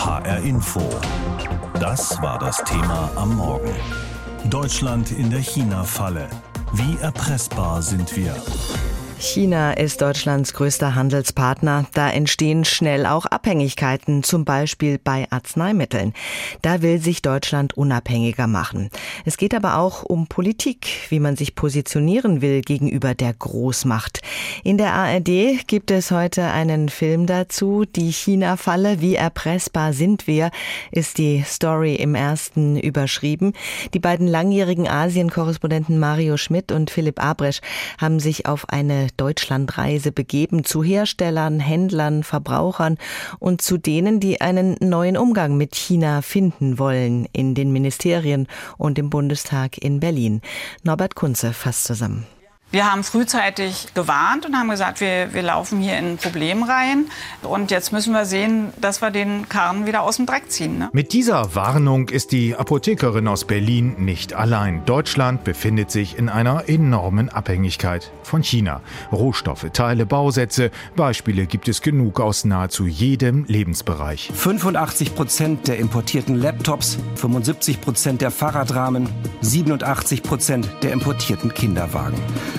HR Info. Das war das Thema am Morgen. Deutschland in der China-Falle. Wie erpressbar sind wir? China ist Deutschlands größter Handelspartner. Da entstehen schnell auch Abhängigkeiten, zum Beispiel bei Arzneimitteln. Da will sich Deutschland unabhängiger machen. Es geht aber auch um Politik, wie man sich positionieren will gegenüber der Großmacht. In der ARD gibt es heute einen Film dazu. Die China-Falle, wie erpressbar sind wir, ist die Story im ersten überschrieben. Die beiden langjährigen Asien-Korrespondenten Mario Schmidt und Philipp Abresch haben sich auf eine Deutschlandreise begeben zu Herstellern, Händlern, Verbrauchern und zu denen, die einen neuen Umgang mit China finden wollen in den Ministerien und im Bundestag in Berlin. Norbert Kunze fasst zusammen. Wir haben frühzeitig gewarnt und haben gesagt, wir, wir laufen hier in ein Problem rein. Und jetzt müssen wir sehen, dass wir den Karren wieder aus dem Dreck ziehen. Ne? Mit dieser Warnung ist die Apothekerin aus Berlin nicht allein. Deutschland befindet sich in einer enormen Abhängigkeit von China. Rohstoffe, Teile, Bausätze, Beispiele gibt es genug aus nahezu jedem Lebensbereich. 85 Prozent der importierten Laptops, 75 Prozent der Fahrradrahmen, 87 Prozent der importierten Kinderwagen.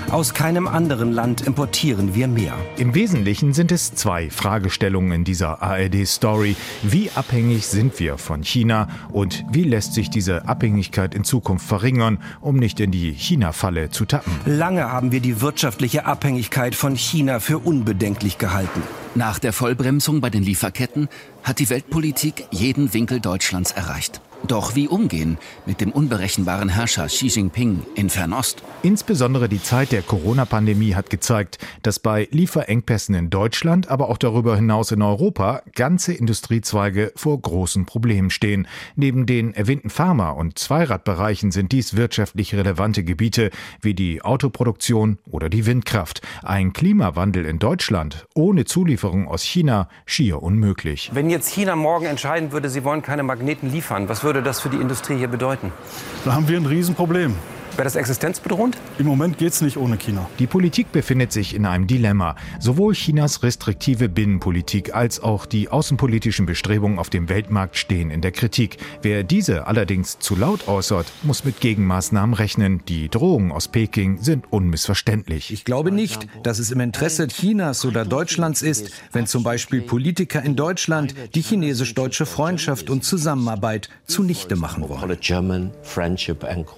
Aus keinem anderen Land importieren wir mehr. Im Wesentlichen sind es zwei Fragestellungen in dieser ARD-Story. Wie abhängig sind wir von China und wie lässt sich diese Abhängigkeit in Zukunft verringern, um nicht in die China-Falle zu tappen? Lange haben wir die wirtschaftliche Abhängigkeit von China für unbedenklich gehalten. Nach der Vollbremsung bei den Lieferketten hat die Weltpolitik jeden Winkel Deutschlands erreicht. Doch wie umgehen mit dem unberechenbaren Herrscher Xi Jinping in Fernost? Insbesondere die Zeit der Corona-Pandemie hat gezeigt, dass bei Lieferengpässen in Deutschland, aber auch darüber hinaus in Europa ganze Industriezweige vor großen Problemen stehen. Neben den erwähnten Pharma- und Zweiradbereichen sind dies wirtschaftlich relevante Gebiete wie die Autoproduktion oder die Windkraft. Ein Klimawandel in Deutschland ohne Zulieferung aus China schier unmöglich. Wenn jetzt China morgen entscheiden würde, sie wollen keine Magneten liefern, was würde würde das für die Industrie hier bedeuten? Da haben wir ein Riesenproblem. Wäre das existenzbedrohend? Im Moment geht es nicht ohne China. Die Politik befindet sich in einem Dilemma. Sowohl Chinas restriktive Binnenpolitik als auch die außenpolitischen Bestrebungen auf dem Weltmarkt stehen in der Kritik. Wer diese allerdings zu laut äußert, muss mit Gegenmaßnahmen rechnen. Die Drohungen aus Peking sind unmissverständlich. Ich glaube nicht, dass es im Interesse Chinas oder Deutschlands ist, wenn zum Beispiel Politiker in Deutschland die chinesisch-deutsche Freundschaft und Zusammenarbeit zunichte machen wollen.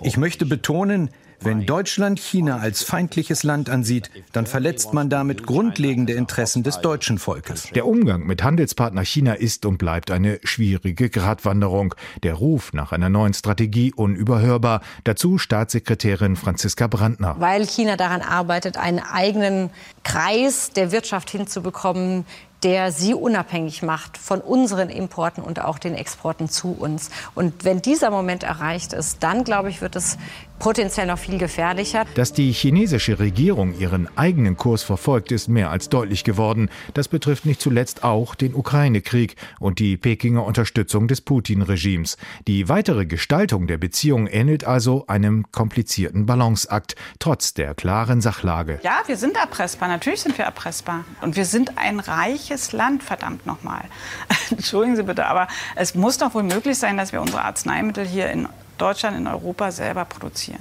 Ich möchte betonen, betonen, wenn Deutschland China als feindliches Land ansieht, dann verletzt man damit grundlegende Interessen des deutschen Volkes. Der Umgang mit Handelspartner China ist und bleibt eine schwierige Gratwanderung. Der Ruf nach einer neuen Strategie unüberhörbar. Dazu Staatssekretärin Franziska Brandner. Weil China daran arbeitet, einen eigenen Kreis der Wirtschaft hinzubekommen, der sie unabhängig macht von unseren Importen und auch den Exporten zu uns. Und wenn dieser Moment erreicht ist, dann, glaube ich, wird es potenziell noch viel gefährlicher. Dass die chinesische Regierung ihren eigenen Kurs verfolgt, ist mehr als deutlich geworden. Das betrifft nicht zuletzt auch den Ukraine-Krieg und die Pekinger Unterstützung des Putin-Regimes. Die weitere Gestaltung der Beziehung ähnelt also einem komplizierten Balanceakt, trotz der klaren Sachlage. Ja, wir sind erpressbar. Natürlich sind wir erpressbar. Und wir sind ein reiches Land, verdammt nochmal. Entschuldigen Sie bitte, aber es muss doch wohl möglich sein, dass wir unsere Arzneimittel hier in Deutschland, in Europa selber produzieren.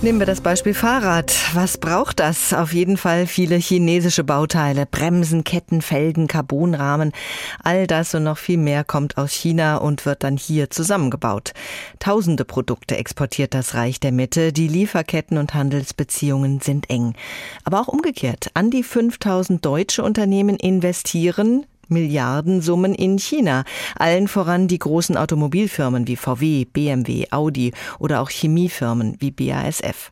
Nehmen wir das Beispiel Fahrrad. Was braucht das? Auf jeden Fall viele chinesische Bauteile. Bremsen, Ketten, Felgen, Carbonrahmen. All das und noch viel mehr kommt aus China und wird dann hier zusammengebaut. Tausende Produkte exportiert das Reich der Mitte. Die Lieferketten und Handelsbeziehungen sind eng. Aber auch umgekehrt. An die 5000 deutsche Unternehmen investieren Milliardensummen in China. Allen voran die großen Automobilfirmen wie VW, BMW, Audi oder auch Chemiefirmen wie BASF.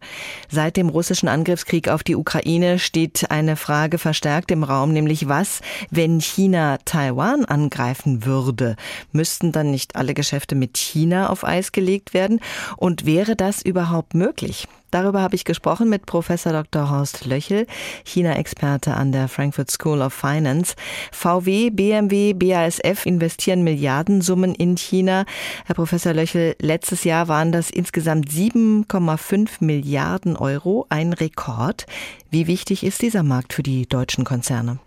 Seit dem russischen Angriffskrieg auf die Ukraine steht eine Frage verstärkt im Raum, nämlich was, wenn China Taiwan angreifen würde? Müssten dann nicht alle Geschäfte mit China auf Eis gelegt werden? Und wäre das überhaupt möglich? Darüber habe ich gesprochen mit Professor Dr. Horst Löchel, China-Experte an der Frankfurt School of Finance. VW, BMW, BASF investieren Milliardensummen in China. Herr Professor Löchel, letztes Jahr waren das insgesamt 7,5 Milliarden Euro, ein Rekord. Wie wichtig ist dieser Markt für die deutschen Konzerne?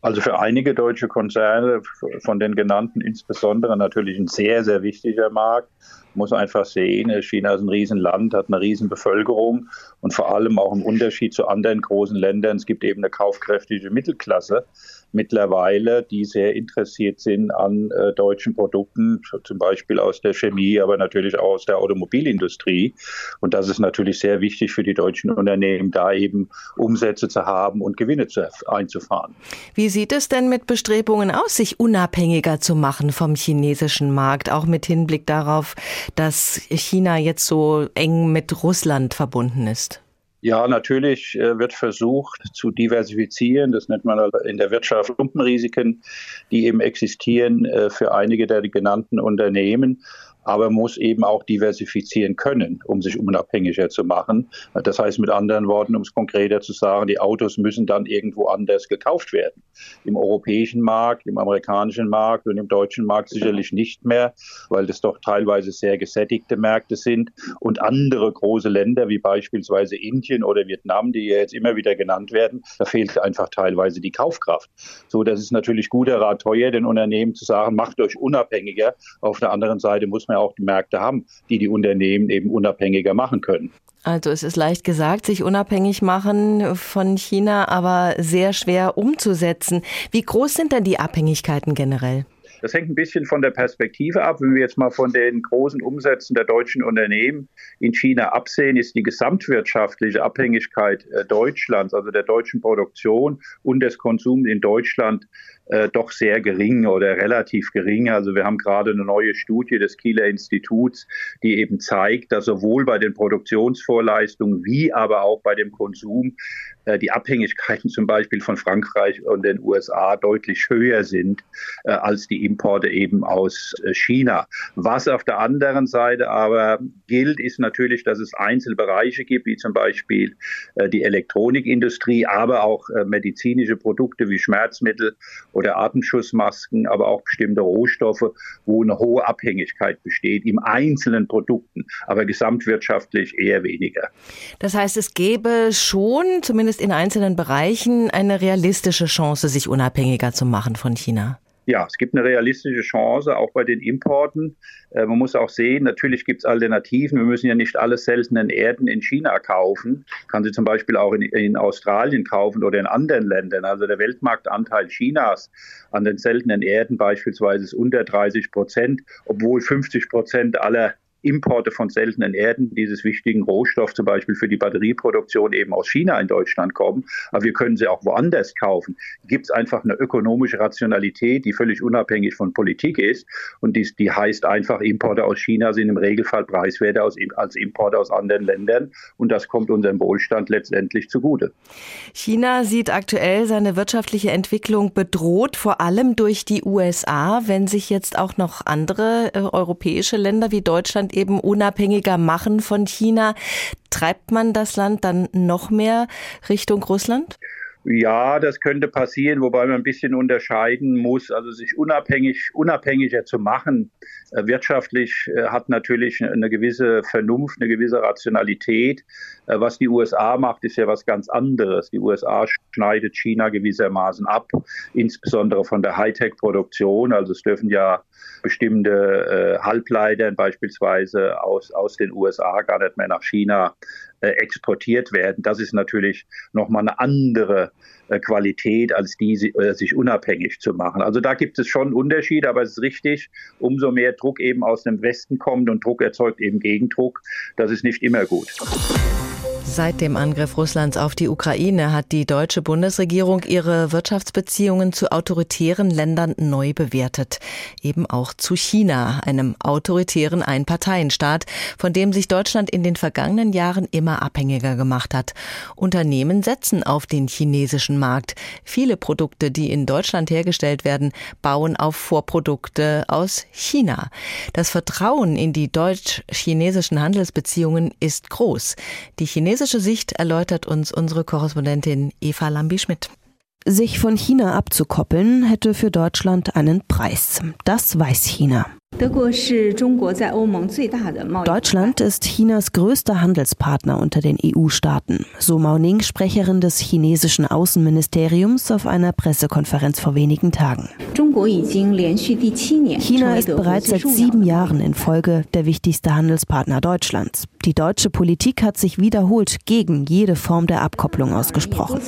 Also für einige deutsche Konzerne, von den genannten insbesondere natürlich ein sehr, sehr wichtiger Markt. Muss einfach sehen, China ist ein Riesenland, hat eine Riesenbevölkerung und vor allem auch im Unterschied zu anderen großen Ländern, es gibt eben eine kaufkräftige Mittelklasse mittlerweile, die sehr interessiert sind an äh, deutschen Produkten, zum Beispiel aus der Chemie, aber natürlich auch aus der Automobilindustrie. Und das ist natürlich sehr wichtig für die deutschen Unternehmen, da eben Umsätze zu haben und Gewinne zu, einzufahren. Wie sieht es denn mit Bestrebungen aus, sich unabhängiger zu machen vom chinesischen Markt, auch mit Hinblick darauf, dass China jetzt so eng mit Russland verbunden ist? Ja, natürlich äh, wird versucht zu diversifizieren. Das nennt man in der Wirtschaft Lumpenrisiken, die eben existieren äh, für einige der genannten Unternehmen aber muss eben auch diversifizieren können, um sich unabhängiger zu machen. Das heißt mit anderen Worten, um es konkreter zu sagen, die Autos müssen dann irgendwo anders gekauft werden. Im europäischen Markt, im amerikanischen Markt und im deutschen Markt sicherlich nicht mehr, weil das doch teilweise sehr gesättigte Märkte sind und andere große Länder wie beispielsweise Indien oder Vietnam, die ja jetzt immer wieder genannt werden, da fehlt einfach teilweise die Kaufkraft. So, das ist natürlich guter Rat teuer, den Unternehmen zu sagen, macht euch unabhängiger. Auf der anderen Seite muss man auch die Märkte haben, die die Unternehmen eben unabhängiger machen können. Also es ist leicht gesagt, sich unabhängig machen von China, aber sehr schwer umzusetzen. Wie groß sind denn die Abhängigkeiten generell? Das hängt ein bisschen von der Perspektive ab. Wenn wir jetzt mal von den großen Umsätzen der deutschen Unternehmen in China absehen, ist die gesamtwirtschaftliche Abhängigkeit äh, Deutschlands, also der deutschen Produktion und des Konsums in Deutschland äh, doch sehr gering oder relativ gering. Also wir haben gerade eine neue Studie des Kieler Instituts, die eben zeigt, dass sowohl bei den Produktionsvorleistungen wie aber auch bei dem Konsum die Abhängigkeiten zum Beispiel von Frankreich und den USA deutlich höher sind äh, als die Importe eben aus äh, China. Was auf der anderen Seite aber gilt, ist natürlich, dass es Einzelbereiche gibt, wie zum Beispiel äh, die Elektronikindustrie, aber auch äh, medizinische Produkte wie Schmerzmittel oder Atemschutzmasken, aber auch bestimmte Rohstoffe, wo eine hohe Abhängigkeit besteht im einzelnen Produkten, aber gesamtwirtschaftlich eher weniger. Das heißt, es gäbe schon, zumindest in einzelnen Bereichen, eine realistische Chance, sich unabhängiger zu machen von China. Ja, es gibt eine realistische Chance, auch bei den Importen. Äh, man muss auch sehen, natürlich gibt es Alternativen. Wir müssen ja nicht alle seltenen Erden in China kaufen. Kann sie zum Beispiel auch in, in Australien kaufen oder in anderen Ländern. Also der Weltmarktanteil Chinas an den seltenen Erden beispielsweise ist unter 30 Prozent, obwohl 50 Prozent aller Importe von seltenen Erden, dieses wichtigen Rohstoff zum Beispiel für die Batterieproduktion eben aus China in Deutschland kommen. Aber wir können sie auch woanders kaufen. Gibt es einfach eine ökonomische Rationalität, die völlig unabhängig von Politik ist. Und die, die heißt einfach, Importe aus China sind im Regelfall preiswerter als, als Importe aus anderen Ländern. Und das kommt unserem Wohlstand letztendlich zugute. China sieht aktuell seine wirtschaftliche Entwicklung bedroht, vor allem durch die USA. Wenn sich jetzt auch noch andere äh, europäische Länder wie Deutschland Deutschland eben unabhängiger machen von China. Treibt man das Land dann noch mehr Richtung Russland? Ja, das könnte passieren, wobei man ein bisschen unterscheiden muss. Also sich unabhängig, unabhängiger zu machen, wirtschaftlich äh, hat natürlich eine gewisse Vernunft, eine gewisse Rationalität. Äh, was die USA macht, ist ja was ganz anderes. Die USA schneidet China gewissermaßen ab, insbesondere von der Hightech-Produktion. Also es dürfen ja bestimmte Halbleiter beispielsweise aus, aus den USA gar nicht mehr nach China exportiert werden. Das ist natürlich nochmal eine andere Qualität, als die sich unabhängig zu machen. Also da gibt es schon Unterschiede, aber es ist richtig, umso mehr Druck eben aus dem Westen kommt und Druck erzeugt eben Gegendruck. Das ist nicht immer gut. Seit dem Angriff Russlands auf die Ukraine hat die deutsche Bundesregierung ihre Wirtschaftsbeziehungen zu autoritären Ländern neu bewertet. Eben auch zu China, einem autoritären Einparteienstaat, von dem sich Deutschland in den vergangenen Jahren immer abhängiger gemacht hat. Unternehmen setzen auf den chinesischen Markt. Viele Produkte, die in Deutschland hergestellt werden, bauen auf Vorprodukte aus China. Das Vertrauen in die deutsch-chinesischen Handelsbeziehungen ist groß. Die chinesische chinesische Sicht erläutert uns unsere Korrespondentin Eva Lambi-Schmidt. Sich von China abzukoppeln hätte für Deutschland einen Preis. Das weiß China. Deutschland ist Chinas größter Handelspartner unter den EU-Staaten, so Mao Ning, Sprecherin des chinesischen Außenministeriums auf einer Pressekonferenz vor wenigen Tagen. China ist bereits seit sieben Jahren in Folge der wichtigste Handelspartner Deutschlands. Die deutsche Politik hat sich wiederholt gegen jede Form der Abkopplung ausgesprochen.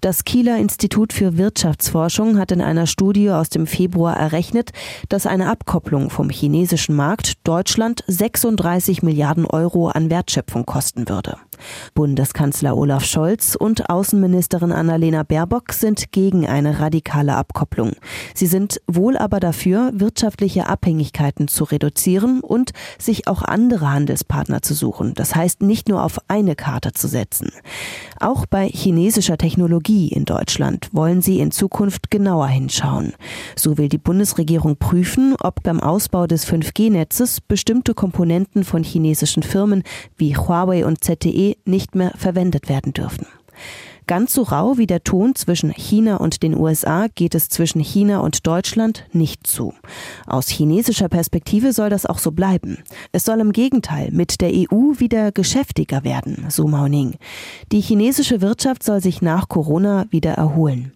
Das Kieler Institut für Wirtschaftsforschung hat in einer Studie aus dem Februar errechnet, dass eine Abkopplung vom chinesischen Markt Deutschland 36 Milliarden Euro an Wertschöpfung kosten würde. Bundeskanzler Olaf Scholz und Außenministerin Annalena Baerbock sind gegen eine radikale Abkopplung. Sie sind wohl aber dafür, wirtschaftliche Abhängigkeiten zu reduzieren und sich auch andere Handelspartner zu suchen. Das heißt, nicht nur auf eine Karte zu setzen. Auch bei chinesischer Technologie in Deutschland wollen sie in Zukunft genauer hinschauen. So will die Bundesregierung prüfen, ob beim Ausbau des 5G-Netzes bestimmte Komponenten von chinesischen Firmen wie Huawei und ZTE nicht mehr verwendet werden dürfen. Ganz so rau wie der Ton zwischen China und den USA geht es zwischen China und Deutschland nicht zu. Aus chinesischer Perspektive soll das auch so bleiben. Es soll im Gegenteil mit der EU wieder geschäftiger werden, so Mao Ning. Die chinesische Wirtschaft soll sich nach Corona wieder erholen.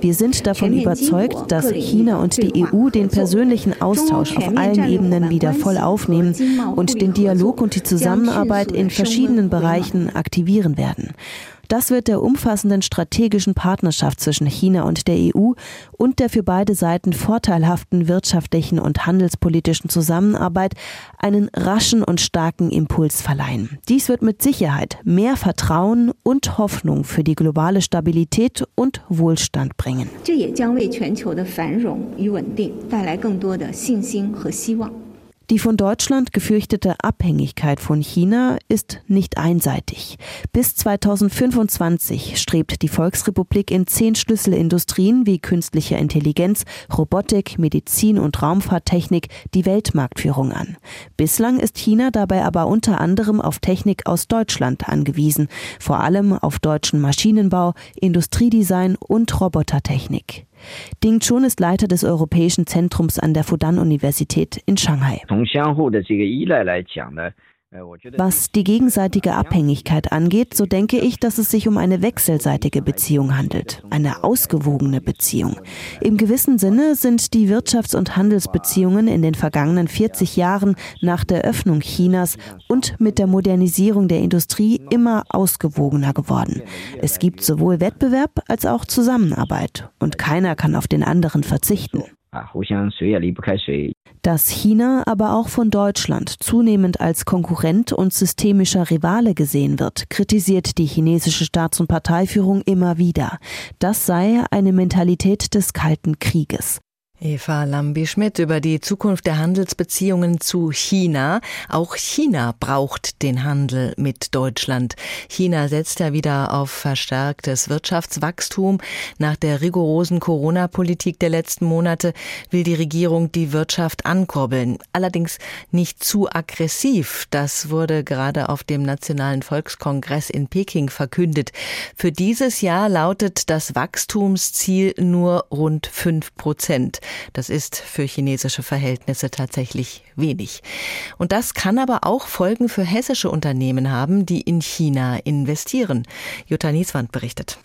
Wir sind davon überzeugt, dass China und die EU den persönlichen Austausch auf allen Ebenen wieder voll aufnehmen und den Dialog und die Zusammenarbeit Zusammenarbeit in verschiedenen Bereichen aktivieren werden. Das wird der umfassenden strategischen Partnerschaft zwischen China und der EU und der für beide Seiten vorteilhaften wirtschaftlichen und handelspolitischen Zusammenarbeit einen raschen und starken Impuls verleihen. Dies wird mit Sicherheit mehr Vertrauen und Hoffnung für die globale Stabilität und Wohlstand bringen. Die von Deutschland gefürchtete Abhängigkeit von China ist nicht einseitig. Bis 2025 strebt die Volksrepublik in zehn Schlüsselindustrien wie künstlicher Intelligenz, Robotik, Medizin und Raumfahrttechnik die Weltmarktführung an. Bislang ist China dabei aber unter anderem auf Technik aus Deutschland angewiesen, vor allem auf deutschen Maschinenbau, Industriedesign und Robotertechnik. Ding Chun ist Leiter des Europäischen Zentrums an der Fudan-Universität in Shanghai. Was die gegenseitige Abhängigkeit angeht, so denke ich, dass es sich um eine wechselseitige Beziehung handelt, eine ausgewogene Beziehung. Im gewissen Sinne sind die Wirtschafts- und Handelsbeziehungen in den vergangenen 40 Jahren nach der Öffnung Chinas und mit der Modernisierung der Industrie immer ausgewogener geworden. Es gibt sowohl Wettbewerb als auch Zusammenarbeit und keiner kann auf den anderen verzichten. Dass China aber auch von Deutschland zunehmend als Konkurrent und systemischer Rivale gesehen wird, kritisiert die chinesische Staats- und Parteiführung immer wieder. Das sei eine Mentalität des Kalten Krieges. Eva Lambi-Schmidt über die Zukunft der Handelsbeziehungen zu China. Auch China braucht den Handel mit Deutschland. China setzt ja wieder auf verstärktes Wirtschaftswachstum. Nach der rigorosen Corona-Politik der letzten Monate will die Regierung die Wirtschaft ankurbeln. Allerdings nicht zu aggressiv. Das wurde gerade auf dem Nationalen Volkskongress in Peking verkündet. Für dieses Jahr lautet das Wachstumsziel nur rund fünf Prozent. Das ist für chinesische Verhältnisse tatsächlich wenig. Und das kann aber auch Folgen für hessische Unternehmen haben, die in China investieren. Jutta Nieswand berichtet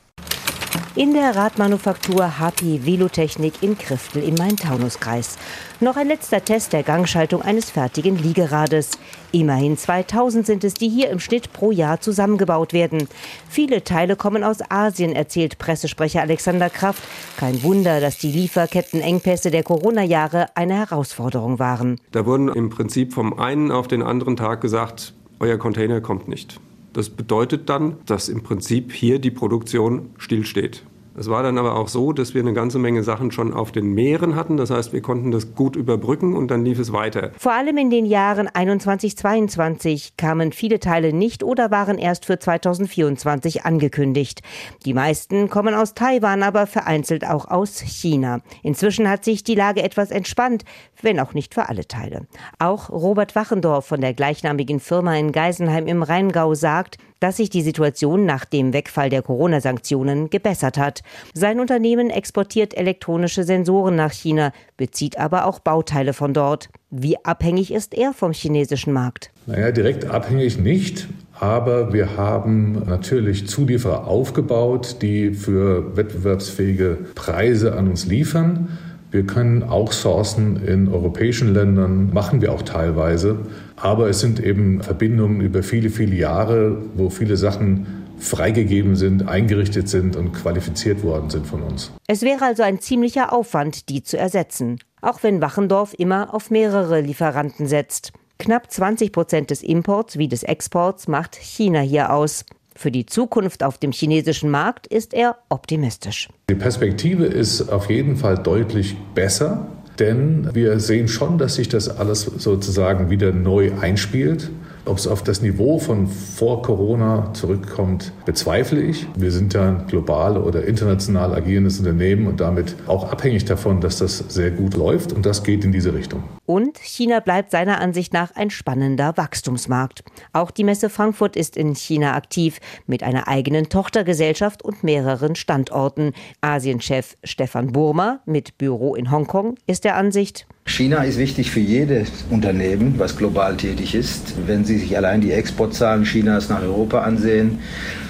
in der Radmanufaktur HP Velotechnik in Kriftel im Main-Taunus-Kreis. Noch ein letzter Test der Gangschaltung eines fertigen Liegerades. Immerhin 2000 sind es, die hier im Schnitt pro Jahr zusammengebaut werden. Viele Teile kommen aus Asien, erzählt Pressesprecher Alexander Kraft. Kein Wunder, dass die Lieferkettenengpässe der Corona-Jahre eine Herausforderung waren. Da wurden im Prinzip vom einen auf den anderen Tag gesagt, euer Container kommt nicht. Das bedeutet dann, dass im Prinzip hier die Produktion stillsteht. Es war dann aber auch so, dass wir eine ganze Menge Sachen schon auf den Meeren hatten. Das heißt, wir konnten das gut überbrücken und dann lief es weiter. Vor allem in den Jahren 21, 22 kamen viele Teile nicht oder waren erst für 2024 angekündigt. Die meisten kommen aus Taiwan, aber vereinzelt auch aus China. Inzwischen hat sich die Lage etwas entspannt, wenn auch nicht für alle Teile. Auch Robert Wachendorf von der gleichnamigen Firma in Geisenheim im Rheingau sagt, dass sich die Situation nach dem Wegfall der Corona-Sanktionen gebessert hat. Sein Unternehmen exportiert elektronische Sensoren nach China, bezieht aber auch Bauteile von dort. Wie abhängig ist er vom chinesischen Markt? Naja, direkt abhängig nicht. Aber wir haben natürlich Zulieferer aufgebaut, die für wettbewerbsfähige Preise an uns liefern. Wir können auch sourcen in europäischen Ländern, machen wir auch teilweise. Aber es sind eben Verbindungen über viele, viele Jahre, wo viele Sachen freigegeben sind, eingerichtet sind und qualifiziert worden sind von uns. Es wäre also ein ziemlicher Aufwand, die zu ersetzen, auch wenn Wachendorf immer auf mehrere Lieferanten setzt. Knapp 20 Prozent des Imports wie des Exports macht China hier aus. Für die Zukunft auf dem chinesischen Markt ist er optimistisch. Die Perspektive ist auf jeden Fall deutlich besser, denn wir sehen schon, dass sich das alles sozusagen wieder neu einspielt. Ob es auf das Niveau von vor Corona zurückkommt, bezweifle ich. Wir sind ja ein global oder international agierendes Unternehmen und damit auch abhängig davon, dass das sehr gut läuft und das geht in diese Richtung. Und China bleibt seiner Ansicht nach ein spannender Wachstumsmarkt. Auch die Messe Frankfurt ist in China aktiv mit einer eigenen Tochtergesellschaft und mehreren Standorten. Asienchef Stefan Burma mit Büro in Hongkong ist der Ansicht, China ist wichtig für jedes Unternehmen, was global tätig ist. Wenn Sie sich allein die Exportzahlen Chinas nach Europa ansehen,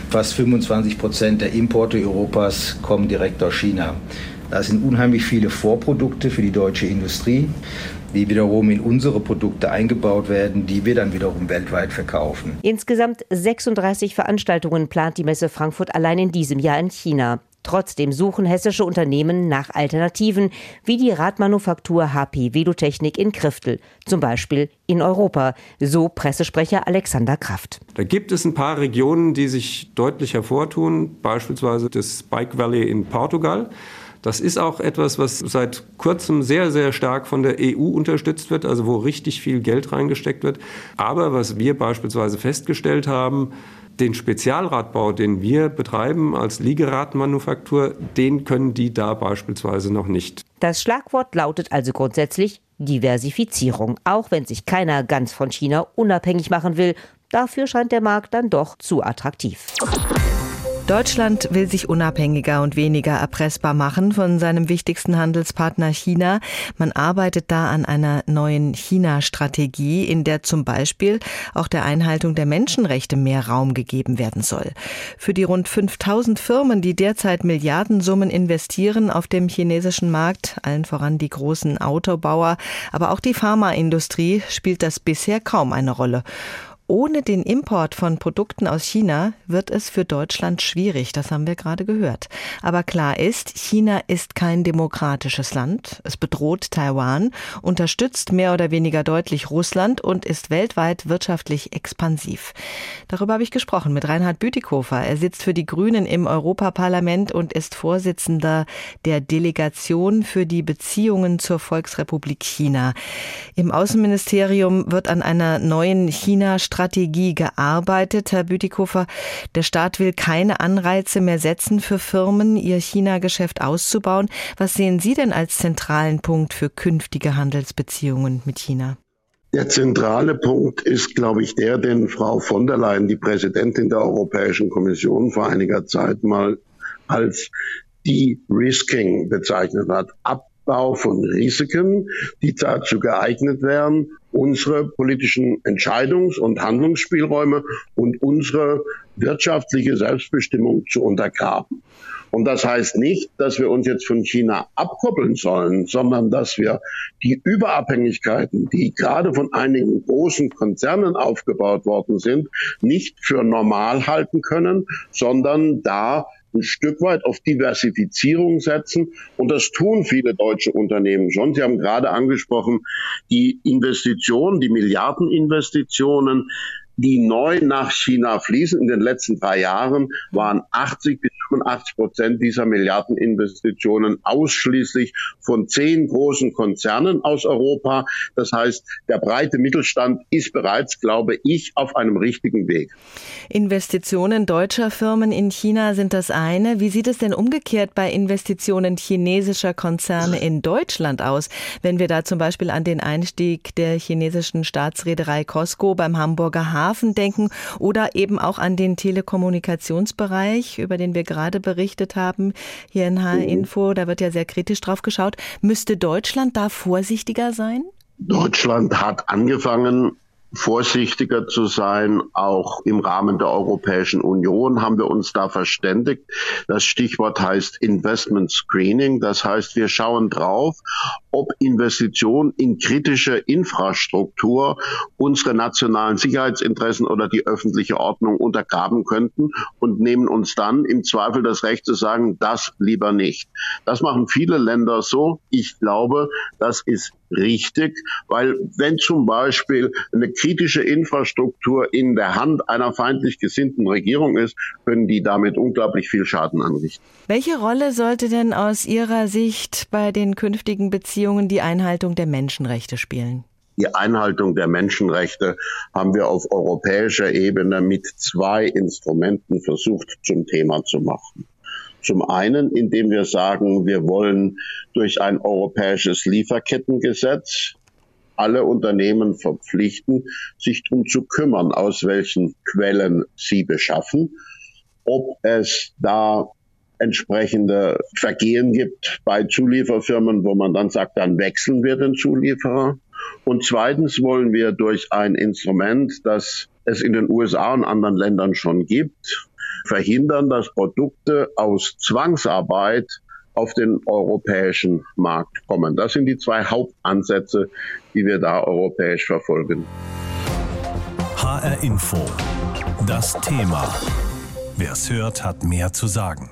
fast 25 Prozent der Importe Europas kommen direkt aus China. Da sind unheimlich viele Vorprodukte für die deutsche Industrie, die wiederum in unsere Produkte eingebaut werden, die wir dann wiederum weltweit verkaufen. Insgesamt 36 Veranstaltungen plant die Messe Frankfurt allein in diesem Jahr in China. Trotzdem suchen hessische Unternehmen nach Alternativen, wie die Radmanufaktur HP Velotechnik in Kriftel, zum Beispiel in Europa, so Pressesprecher Alexander Kraft. Da gibt es ein paar Regionen, die sich deutlich hervortun, beispielsweise das Bike Valley in Portugal. Das ist auch etwas, was seit kurzem sehr, sehr stark von der EU unterstützt wird, also wo richtig viel Geld reingesteckt wird. Aber was wir beispielsweise festgestellt haben, den Spezialradbau, den wir betreiben als Liegeradmanufaktur, den können die da beispielsweise noch nicht. Das Schlagwort lautet also grundsätzlich Diversifizierung, auch wenn sich keiner ganz von China unabhängig machen will. Dafür scheint der Markt dann doch zu attraktiv. Deutschland will sich unabhängiger und weniger erpressbar machen von seinem wichtigsten Handelspartner China. Man arbeitet da an einer neuen China-Strategie, in der zum Beispiel auch der Einhaltung der Menschenrechte mehr Raum gegeben werden soll. Für die rund 5000 Firmen, die derzeit Milliardensummen investieren auf dem chinesischen Markt, allen voran die großen Autobauer, aber auch die Pharmaindustrie, spielt das bisher kaum eine Rolle. Ohne den Import von Produkten aus China wird es für Deutschland schwierig, das haben wir gerade gehört. Aber klar ist, China ist kein demokratisches Land. Es bedroht Taiwan, unterstützt mehr oder weniger deutlich Russland und ist weltweit wirtschaftlich expansiv. Darüber habe ich gesprochen mit Reinhard Bütikofer. Er sitzt für die Grünen im Europaparlament und ist Vorsitzender der Delegation für die Beziehungen zur Volksrepublik China. Im Außenministerium wird an einer neuen China Strategie gearbeitet, Herr Bütikofer. Der Staat will keine Anreize mehr setzen für Firmen, ihr China-Geschäft auszubauen. Was sehen Sie denn als zentralen Punkt für künftige Handelsbeziehungen mit China? Der zentrale Punkt ist, glaube ich, der, den Frau von der Leyen, die Präsidentin der Europäischen Kommission, vor einiger Zeit mal als De-Risking bezeichnet hat. Abbau von Risiken, die dazu geeignet wären, unsere politischen Entscheidungs- und Handlungsspielräume und unsere wirtschaftliche Selbstbestimmung zu untergraben. Und das heißt nicht, dass wir uns jetzt von China abkoppeln sollen, sondern dass wir die Überabhängigkeiten, die gerade von einigen großen Konzernen aufgebaut worden sind, nicht für normal halten können, sondern da ein Stück weit auf Diversifizierung setzen. Und das tun viele deutsche Unternehmen schon. Sie haben gerade angesprochen, die Investitionen, die Milliardeninvestitionen, die neu nach China fließen in den letzten drei Jahren, waren 80 bis 85 Prozent dieser Milliardeninvestitionen ausschließlich von zehn großen Konzernen aus Europa. Das heißt, der breite Mittelstand ist bereits, glaube ich, auf einem richtigen Weg. Investitionen deutscher Firmen in China sind das eine. Wie sieht es denn umgekehrt bei Investitionen chinesischer Konzerne in Deutschland aus, wenn wir da zum Beispiel an den Einstieg der chinesischen Staatsreederei Costco beim Hamburger Hafen denken oder eben auch an den Telekommunikationsbereich, über den wir gerade berichtet haben, hier in H-Info, da wird ja sehr kritisch drauf geschaut. Müsste Deutschland da vorsichtiger sein? Deutschland hat angefangen, vorsichtiger zu sein. Auch im Rahmen der Europäischen Union haben wir uns da verständigt. Das Stichwort heißt Investment Screening. Das heißt, wir schauen drauf, ob Investitionen in kritische Infrastruktur unsere nationalen Sicherheitsinteressen oder die öffentliche Ordnung untergraben könnten und nehmen uns dann im Zweifel das Recht zu sagen, das lieber nicht. Das machen viele Länder so. Ich glaube, das ist richtig, weil wenn zum Beispiel eine kritische Infrastruktur in der Hand einer feindlich gesinnten Regierung ist, können die damit unglaublich viel Schaden anrichten. Welche Rolle sollte denn aus Ihrer Sicht bei den künftigen Beziehungen die Einhaltung der Menschenrechte spielen? Die Einhaltung der Menschenrechte haben wir auf europäischer Ebene mit zwei Instrumenten versucht zum Thema zu machen. Zum einen, indem wir sagen, wir wollen durch ein europäisches Lieferkettengesetz alle Unternehmen verpflichten, sich darum zu kümmern, aus welchen Quellen sie beschaffen, ob es da entsprechende Vergehen gibt bei Zulieferfirmen, wo man dann sagt, dann wechseln wir den Zulieferer. Und zweitens wollen wir durch ein Instrument, das es in den USA und anderen Ländern schon gibt, verhindern, dass Produkte aus Zwangsarbeit auf den europäischen Markt kommen. Das sind die zwei Hauptansätze, die wir da europäisch verfolgen. HR Info. Das Thema. Wer es hört, hat mehr zu sagen.